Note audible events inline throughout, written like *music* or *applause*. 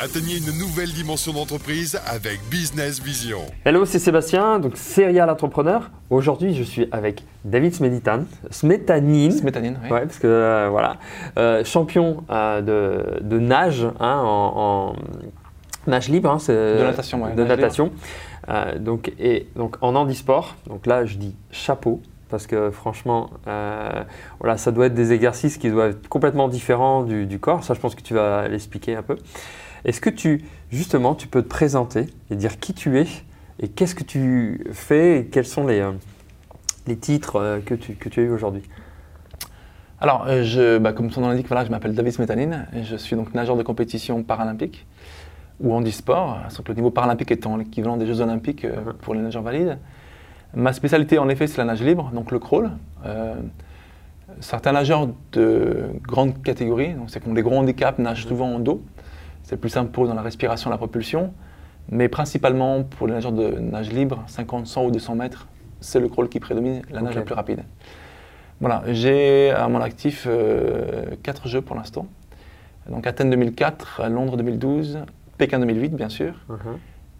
Atteignez une nouvelle dimension d'entreprise avec Business Vision. Hello, c'est Sébastien, donc serial entrepreneur. Aujourd'hui, je suis avec David Smeditan, Smetanine. Smetanine, oui. Ouais, parce que euh, voilà, euh, champion euh, de, de nage hein, en, en nage libre, hein, c'est- De natation, ouais, de nage natation. Euh, donc et donc en handisport. Donc là, je dis chapeau parce que franchement, euh, voilà, ça doit être des exercices qui doivent être complètement différents du, du corps. Ça, je pense que tu vas l'expliquer un peu. Est-ce que tu, justement, tu peux te présenter et dire qui tu es et qu'est-ce que tu fais et quels sont les, euh, les titres euh, que, tu, que tu as eu aujourd'hui? Alors, euh, je, bah, comme son nom l'indique, voilà, je m'appelle David Smetanine et je suis donc nageur de compétition paralympique ou handisport, sauf que le niveau paralympique étant l'équivalent des Jeux olympiques euh, pour les nageurs valides. Ma spécialité, en effet, c'est la nage libre, donc le crawl. Euh, certains nageurs de grande catégorie, donc c'est qu'on des gros handicaps, nagent souvent en dos. C'est plus simple pour eux dans la respiration, la propulsion. Mais principalement pour les nageurs de nage libre, 50, 100 ou 200 mètres, c'est le crawl qui prédomine, la nage la plus rapide. Voilà, j'ai à mon actif euh, quatre jeux pour l'instant. Donc Athènes 2004, Londres 2012, Pékin 2008 bien sûr,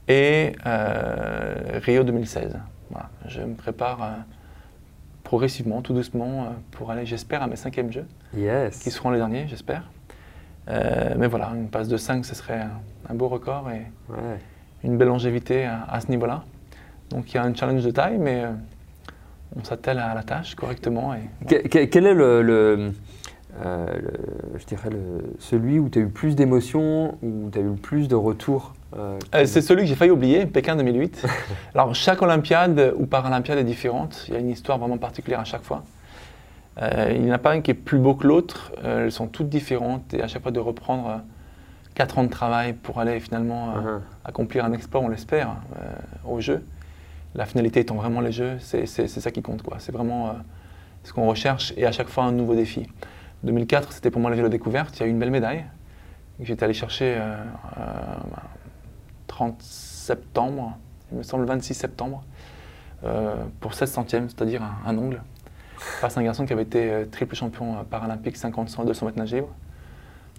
et euh, Rio 2016. Voilà, je me prépare euh, progressivement, tout doucement, pour aller, j'espère, à mes cinquièmes jeux, Yes. qui seront les derniers, j'espère. Euh, mais voilà, une passe de 5, ce serait un, beau record et Ouais. une belle longévité à, à ce niveau-là. Donc il y a un challenge de taille, mais euh, on s'attelle à la tâche correctement. Et, Que- que- quel est le, le- euh, le- je dirais le- celui où tu as eu plus d'émotions, où tu as eu le plus de retours c'est celui que j'ai failli oublier, Pékin 2008. *laughs* Alors, chaque Olympiade ou Paralympiade est différente. Il y a une histoire vraiment particulière à chaque fois. Euh, il n'y en a pas une qui est plus beau que l'autre. Euh, elles sont toutes différentes et à chaque fois de reprendre euh, 4 ans de travail pour aller finalement euh, Mhm. accomplir un exploit, on l'espère, euh, au jeu. La finalité étant vraiment les jeux, c'est ça qui compte. quoi. C'est vraiment euh, ce qu'on recherche et à chaque fois un nouveau défi. 2004, c'était pour moi le vélo découverte. Il y a eu une belle médaille que j'étais allé chercher euh, euh, 30 septembre, il me semble le 26 septembre, euh, pour 16 centièmes, c'est-à-dire un, un ongle, face à un garçon qui avait été euh, triple champion euh, paralympique 50, 100, 200 mètres nage libre.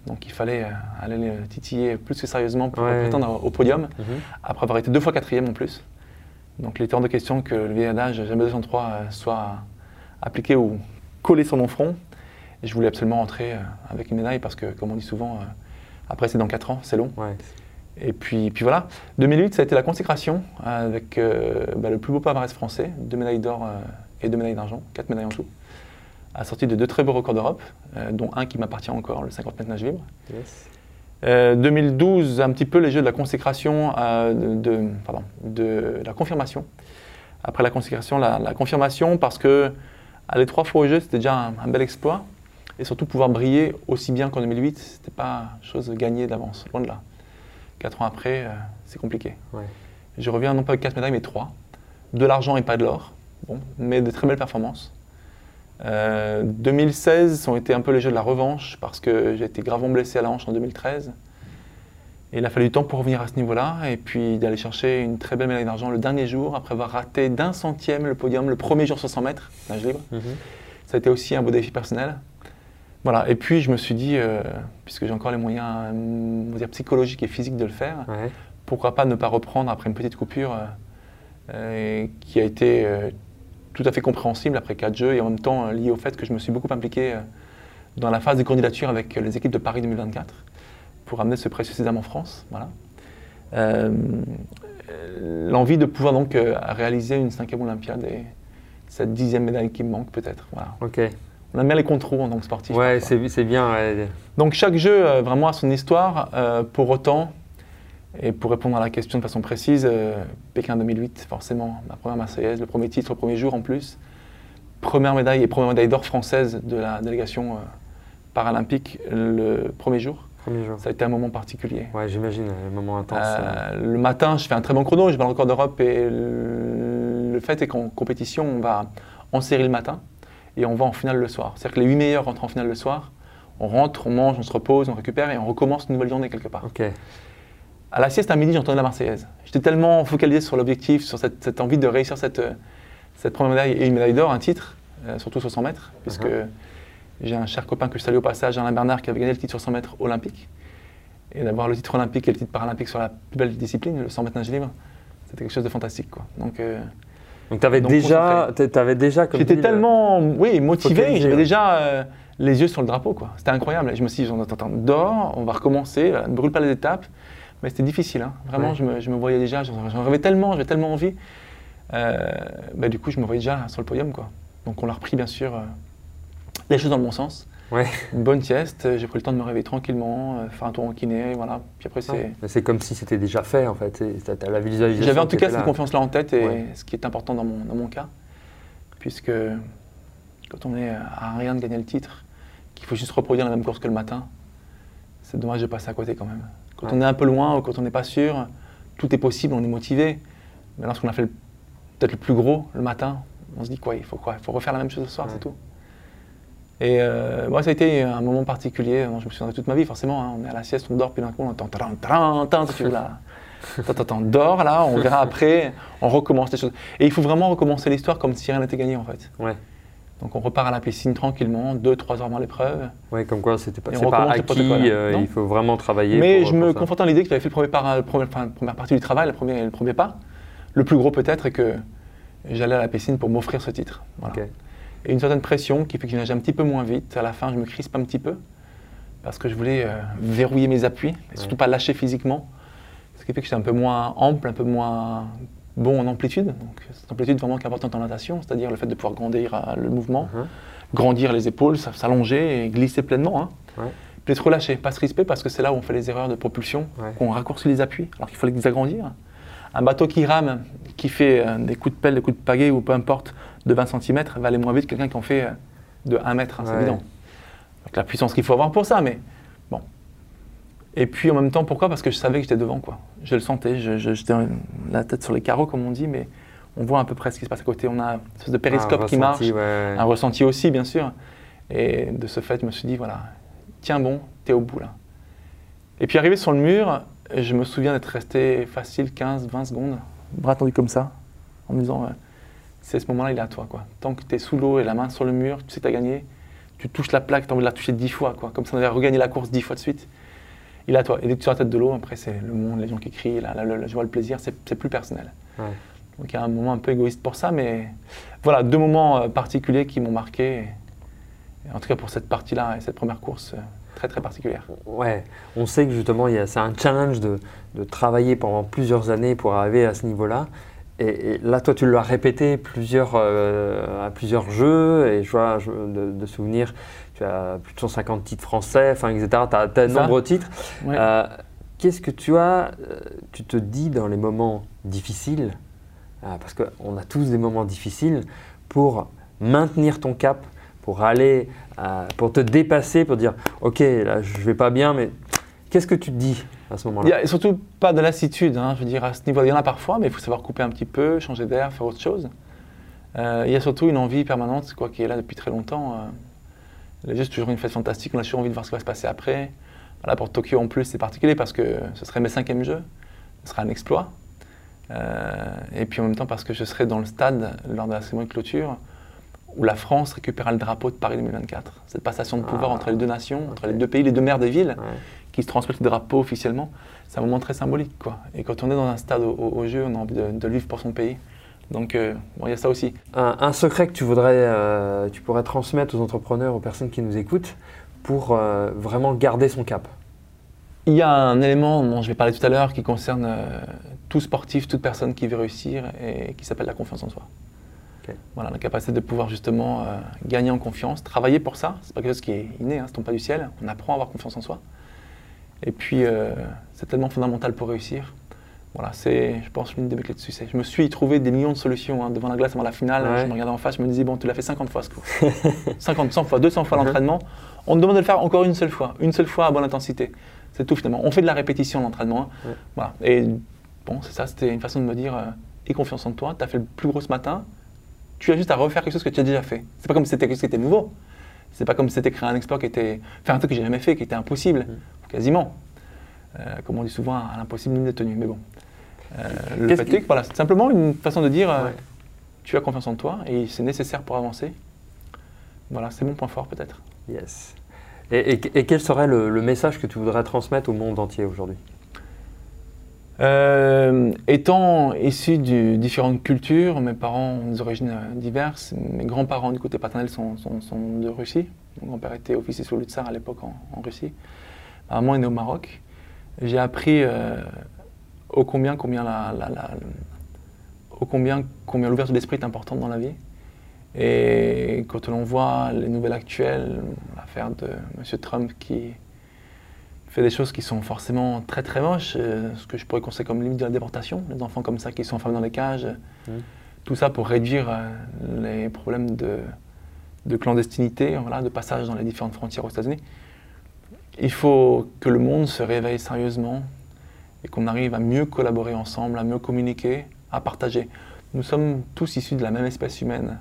Donc il fallait euh, aller le titiller plus que sérieusement pour Ouais. prétendre au podium, Mhm. après avoir été deux fois quatrième en plus. Donc il était hors de question que le vieil adage jamais 203 euh, soit appliqué ou collé sur mon front. Et je voulais absolument rentrer avec une médaille parce que, comme on dit souvent, après c'est dans 4 ans, c'est long. Ouais. Et puis, puis voilà, 2008, ça a été la consécration avec euh, bah, le plus beau palmarès français, deux médailles d'or euh, et deux médailles d'argent, quatre médailles en tout, assorti de deux très beaux records d'Europe, euh, dont un qui m'appartient encore, le 50 mètres nage libre. Yes. Euh, 2012, un petit peu les jeux de la consécration, euh, de, de- pardon, de la confirmation. Après la consécration, la, la confirmation, parce que aller trois fois au jeu, c'était déjà un, un bel exploit. Et surtout pouvoir briller aussi bien qu'en 2008, c'était pas chose gagnée d'avance, loin de là. Quatre ans après, euh, c'est compliqué. Ouais. Je reviens non pas avec quatre médailles, mais trois. De l'argent et pas de l'or. Bon, mais de très belles performances. Euh, 2016 ont été un peu les jeux de la revanche parce que j'ai été gravement blessé à la hanche en 2013. Et il a fallu du temps pour revenir à ce niveau-là et puis d'aller chercher une très belle médaille d'argent le dernier jour après avoir raté d'un centième le podium le premier jour sur 100 mètres, nage libre. Mhm. Ça a été aussi un beau défi personnel. Voilà, et puis je me suis dit, euh, puisque j'ai encore les moyens euh, on va dire, psychologiques et physiques de le faire, Ouais. pourquoi pas ne pas reprendre après une petite coupure euh, euh, qui a été euh, tout à fait compréhensible après quatre jeux et en même temps euh, lié au fait que je me suis beaucoup impliqué euh, dans la phase de candidature avec euh, les équipes de Paris 2024 pour amener ce précieux sésame en France. Voilà. Euh, L'envie de pouvoir donc réaliser une cinquième Olympiade et cette dixième médaille qui me manque peut-être. Voilà. Ok. On aime bien les contrôles en tant que sportif. Ouais, c'est bien. ouais. Donc chaque jeu vraiment a son histoire. pour autant, et pour répondre à la question de façon précise, euh, Pékin 2008, forcément, ma première Marseillaise, le premier titre, le premier jour en plus. Première médaille et première médaille d'or française de la délégation euh, paralympique le premier jour. Premier jour. Ça a été un moment particulier. Ouais, j'imagine, un moment intense. euh. Le matin, je fais un très bon chrono, je bats le record d'Europe et le, le fait est qu'en compétition, on va en série le matin et on va en finale le soir. C'est-à-dire que les 8 meilleurs rentrent en finale le soir, on rentre, on mange, on se repose, on récupère et on recommence une nouvelle journée quelque part. Ok. À la sieste à midi, j'entendais la Marseillaise. J'étais tellement focalisé sur l'objectif, sur cette, cette envie de réussir cette, euh, cette première médaille et une médaille d'or, un titre, euh, surtout sur 100 mètres, puisque Uh-huh. j'ai un cher copain que je salue au passage, Alain Bernard, qui avait gagné le titre sur 100 mètres olympique. Et d'avoir le titre olympique et le titre paralympique sur la plus belle discipline, le 100 mètres nage libre, c'était quelque chose de fantastique. Quoi. Donc, euh, Donc tu avais déjà, t'avais déjà comme J'étais dit, le- tellement oui, motivé, j'avais déjà euh, les yeux sur le drapeau. quoi. C'était incroyable. Je me suis dit, attends, dors, on va recommencer, euh, ne brûle pas les étapes. Mais c'était difficile. hein. Vraiment, Ouais. je, me, je me voyais déjà, j'en rêvais tellement, j'avais tellement envie. Euh, bah, du coup, je me voyais déjà sur le podium. Quoi. Donc on l'a repris, bien sûr, euh, les choses dans le bon sens. Ouais. Une bonne sieste, j'ai pris le temps de me réveiller tranquillement, euh, faire un tour en kiné, voilà. Puis après, c'est... Mais C'est comme si c'était déjà fait en fait. La visualisation. J'avais en tout cas cette là. confiance-là en tête, et Ouais. ce qui est important dans mon, dans mon cas, puisque quand on est à rien de gagner le titre, qu'il faut juste reproduire la même course que le matin, c'est dommage de passer à côté quand même. Quand Ouais. on est un peu loin ou quand on n'est pas sûr, tout est possible, on est motivé. Mais lorsqu'on a fait peut-être le plus gros le matin, on se dit quoi, il faut quoi Il faut refaire la même chose ce soir, Ouais. c'est tout. Et euh, moi, ça a été un moment particulier. dont Je me souviendrai toute ma vie, forcément. hein. On est à la sieste, on dort, puis d'un coup, on entend tadam, tu vois, là. *laughs* Attends, dors là, on verra *laughs* après, on recommence les choses. Et il faut vraiment recommencer l'histoire comme si rien n'était gagné en fait. Ouais. Donc on repart à la piscine tranquillement, 2-3 heures avant l'épreuve. Ouais, comme quoi c'était pas, pas acquis. euh, il faut vraiment travailler. Mais pour- je me pour conforte dans l'idée que j'avais fait le premier par- le premier- enfin, la première partie du travail, le premier, le premier pas. Le plus gros peut-être est que j'allais à la piscine pour m'offrir ce titre. Voilà. Et une certaine pression qui fait que je nage un petit peu moins vite. À la fin, je me crispe un petit peu parce que je voulais euh, verrouiller mes appuis et surtout Ouais. pas lâcher physiquement. Ce qui fait que j'étais un peu moins ample, un peu moins bon en amplitude. Donc, cette amplitude vraiment qui est importante en natation, c'est-à-dire le fait de pouvoir grandir euh, le mouvement, Mhm. grandir les épaules, s'allonger et glisser pleinement. Hein. Ouais. Puis être relâché, pas se crisper parce que c'est là où on fait les erreurs de propulsion, Ouais. qu'on raccourcit les appuis alors qu'il faut les agrandir. Un bateau qui rame, qui fait euh, des coups de pelle, des coups de pagaie ou peu importe, de 20 cm, va aller moins vite que quelqu'un qui en fait euh, de 1 mètre, hein, c'est Ouais. évident. Donc la puissance qu'il faut avoir pour ça, mais. Et puis en même temps, pourquoi? Parce que je savais que j'étais devant, quoi. Je le sentais, j'étais la tête sur les carreaux, comme on dit, mais on voit à peu près ce qui se passe à côté. On a une espèce de périscope qui marche, ressenti, ouais. un ressenti aussi, bien sûr. Et de ce fait, je me suis dit, voilà, tiens bon, t'es au bout là. Et puis arrivé sur le mur, je me souviens d'être resté facile 15, 20 secondes, bras tendus comme ça, en me disant, euh, c'est ce moment-là, il est à toi. Quoi. Tant que tu es sous l'eau et la main sur le mur, tu sais que tu as gagné, tu touches la plaque, tu as envie de la toucher 10 fois, quoi. comme si on avait regagné la course 10 fois de suite. Il est à toi. Et dès que tu sur la tête de l'eau, après, c'est le monde, les gens qui crient, la, la- la- la joie, le plaisir, c'est plus personnel. Ouais. Donc il y a un moment un peu égoïste pour ça, mais voilà, deux moments euh, particuliers qui m'ont marqué. Et- et en tout cas pour cette partie-là et cette première course euh, très très particulière. Ouais, on sait que justement, c'est un challenge de, de travailler pendant plusieurs années pour arriver à ce niveau-là. Et, et là, toi, tu l'as répété plusieurs, euh, à plusieurs jeux, et je vois je- de, de souvenirs, tu as plus de 150 titres français, enfin, etc. Tu as, de nombreux titres. Ouais. Euh, Qu'est-ce que tu as, euh, tu te dis dans les moments difficiles, parce qu'on a tous des moments difficiles, pour maintenir ton cap, pour aller, pour te dépasser, pour dire, ok, là je vais pas bien, mais qu'est-ce que tu te dis à ce Il n'y moment-là a surtout pas de lassitude, hein, je veux dire, à ce niveau. Il y en a parfois, mais il faut savoir couper un petit peu, changer d'air, faire autre chose. Euh, il y a surtout une envie permanente, quoi, qui est là depuis très longtemps. euh. Les Jeux, c'est toujours une fête fantastique, on a toujours envie de voir ce qui va se passer après. Voilà, pour Tokyo en plus, c'est particulier parce que ce serait mes cinquièmes Jeux, ce serait un exploit. Euh, et puis en même temps parce que je serai dans le stade lors de la cérémonie de clôture où la France récupérera le drapeau de Paris 2024. Cette passation de pouvoir Ah, entre les deux nations, entre les deux pays, les deux maires des villes Ouais. Qui se transmettent le drapeau officiellement, c'est un moment très symbolique. Quoi. Et quand on est dans un stade au, jeu, on a envie de, de vivre pour son pays. Donc euh, bon, il y a ça aussi. un, un secret que tu voudrais, euh, tu pourrais transmettre aux entrepreneurs, aux personnes qui nous écoutent, pour euh, vraiment garder son cap. Il y a un élément dont je vais parler tout à l'heure qui concerne tout sportif, toute personne qui veut réussir et qui s'appelle la confiance en soi. Voilà, la capacité de pouvoir justement euh, gagner en confiance, travailler pour ça. C'est pas quelque chose qui est inné, hein, ça tombe pas du ciel. On apprend à avoir confiance en soi. Et puis, euh, c'est tellement fondamental pour réussir. Voilà, c'est, je pense, l'une des clés de succès. Je me suis trouvé des millions de solutions hein, devant la glace avant la finale. Ouais. Je me regardais en face, je me disais, bon, tu l'as fait 50 fois ce coup. *laughs* 50, 100 fois, 200 fois Mhm. l'entraînement. On te demande de le faire encore une seule fois, une seule fois à bonne intensité. C'est tout finalement. On fait de la répétition l'entraînement. hein. Ouais. Voilà. Et bon, c'est ça, c'était une façon de me dire, euh, aie confiance en toi, tu as fait le plus gros ce matin, tu as juste à refaire quelque chose que tu as déjà fait. C'est pas comme si c'était quelque chose qui était nouveau. C'est pas comme si c'était créer un exploit qui était. faire un truc que j'ai jamais fait, qui était impossible, quasiment. Euh, comme on dit souvent, à l'impossible, nul n'est tenu. Mais bon. Euh, le fait est que voilà, c'est simplement une façon de dire euh, Ouais. tu as confiance en toi et c'est nécessaire pour avancer. Voilà, c'est mon point fort peut-être. Yes. Et, quel serait le, message que tu voudrais transmettre au monde entier aujourd'hui? Euh, étant issu de différentes cultures, mes parents ont des origines diverses. Mes grands-parents du côté paternel sont, de Russie. Mon grand-père était officier sous le tsar à l'époque en, Russie. Ma maman est née au Maroc. J'ai appris euh, au combien, combien la, au combien, combien l'ouverture d'esprit est importante dans la vie. Et quand l'on voit les nouvelles actuelles, l'affaire de M. Trump qui fait des choses qui sont forcément très très moches, euh, ce que je pourrais considérer comme limite de la déportation, les enfants comme ça qui sont enfermés dans les cages, mmh. tout ça pour réduire euh, les problèmes de, de clandestinité, voilà, de passage dans les différentes frontières aux États-Unis. Il faut que le monde se réveille sérieusement et qu'on arrive à mieux collaborer ensemble, à mieux communiquer, à partager. Nous sommes tous issus de la même espèce humaine,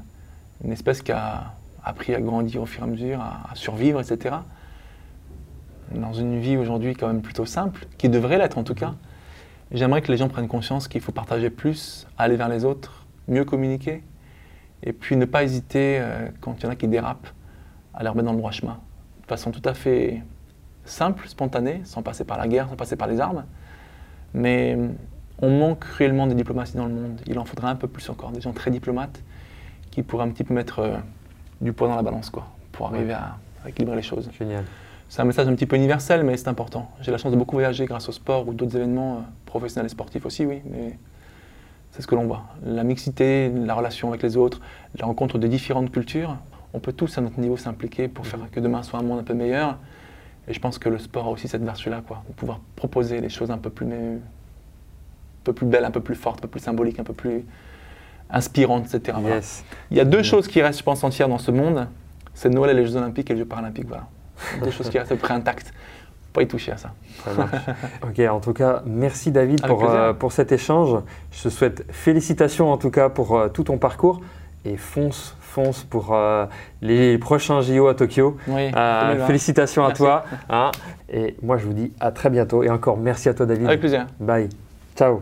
une espèce qui a appris à grandir au fur et à mesure, à survivre, etc dans une vie aujourd'hui quand même plutôt simple, qui devrait l'être en tout cas, j'aimerais que les gens prennent conscience qu'il faut partager plus, aller vers les autres, mieux communiquer, et puis ne pas hésiter, euh, quand il y en a qui dérapent, à les remettre dans le droit chemin, de façon tout à fait simple, spontanée, sans passer par la guerre, sans passer par les armes. Mais on manque cruellement de diplomatie dans le monde. Il en faudrait un peu plus encore, des gens très diplomates qui pourraient un petit peu mettre euh, du poids dans la balance, quoi, pour arriver à, à équilibrer les choses. Génial. C'est un message un petit peu universel, mais c'est important. J'ai la chance de beaucoup voyager grâce au sport ou d'autres événements euh, professionnels et sportifs aussi, oui, mais c'est ce que l'on voit. La mixité, la relation avec les autres, la rencontre de différentes cultures, on peut tous à notre niveau s'impliquer pour faire que demain soit un monde un peu meilleur. Et je pense que le sport a aussi cette vertu-là, quoi, de pouvoir proposer des choses un peu plus, un peu plus belles, un peu plus fortes, un peu plus symboliques, un peu plus inspirantes, etc. Il y a deux choses qui restent, je pense, entières dans ce monde. C'est Noël et les Jeux Olympiques et les Jeux Paralympiques. Voilà des choses qui restent à peu près intactes. Pas y toucher à ça. ça ok, en tout cas, merci David pour, euh, pour cet échange. Je te souhaite félicitations en tout cas pour euh, tout ton parcours et fonce, fonce pour euh, les prochains JO à Tokyo. Oui, félicitations à toi. Hein. et moi, je vous dis à très bientôt et encore merci à toi David. Avec plaisir. Bye. Ciao.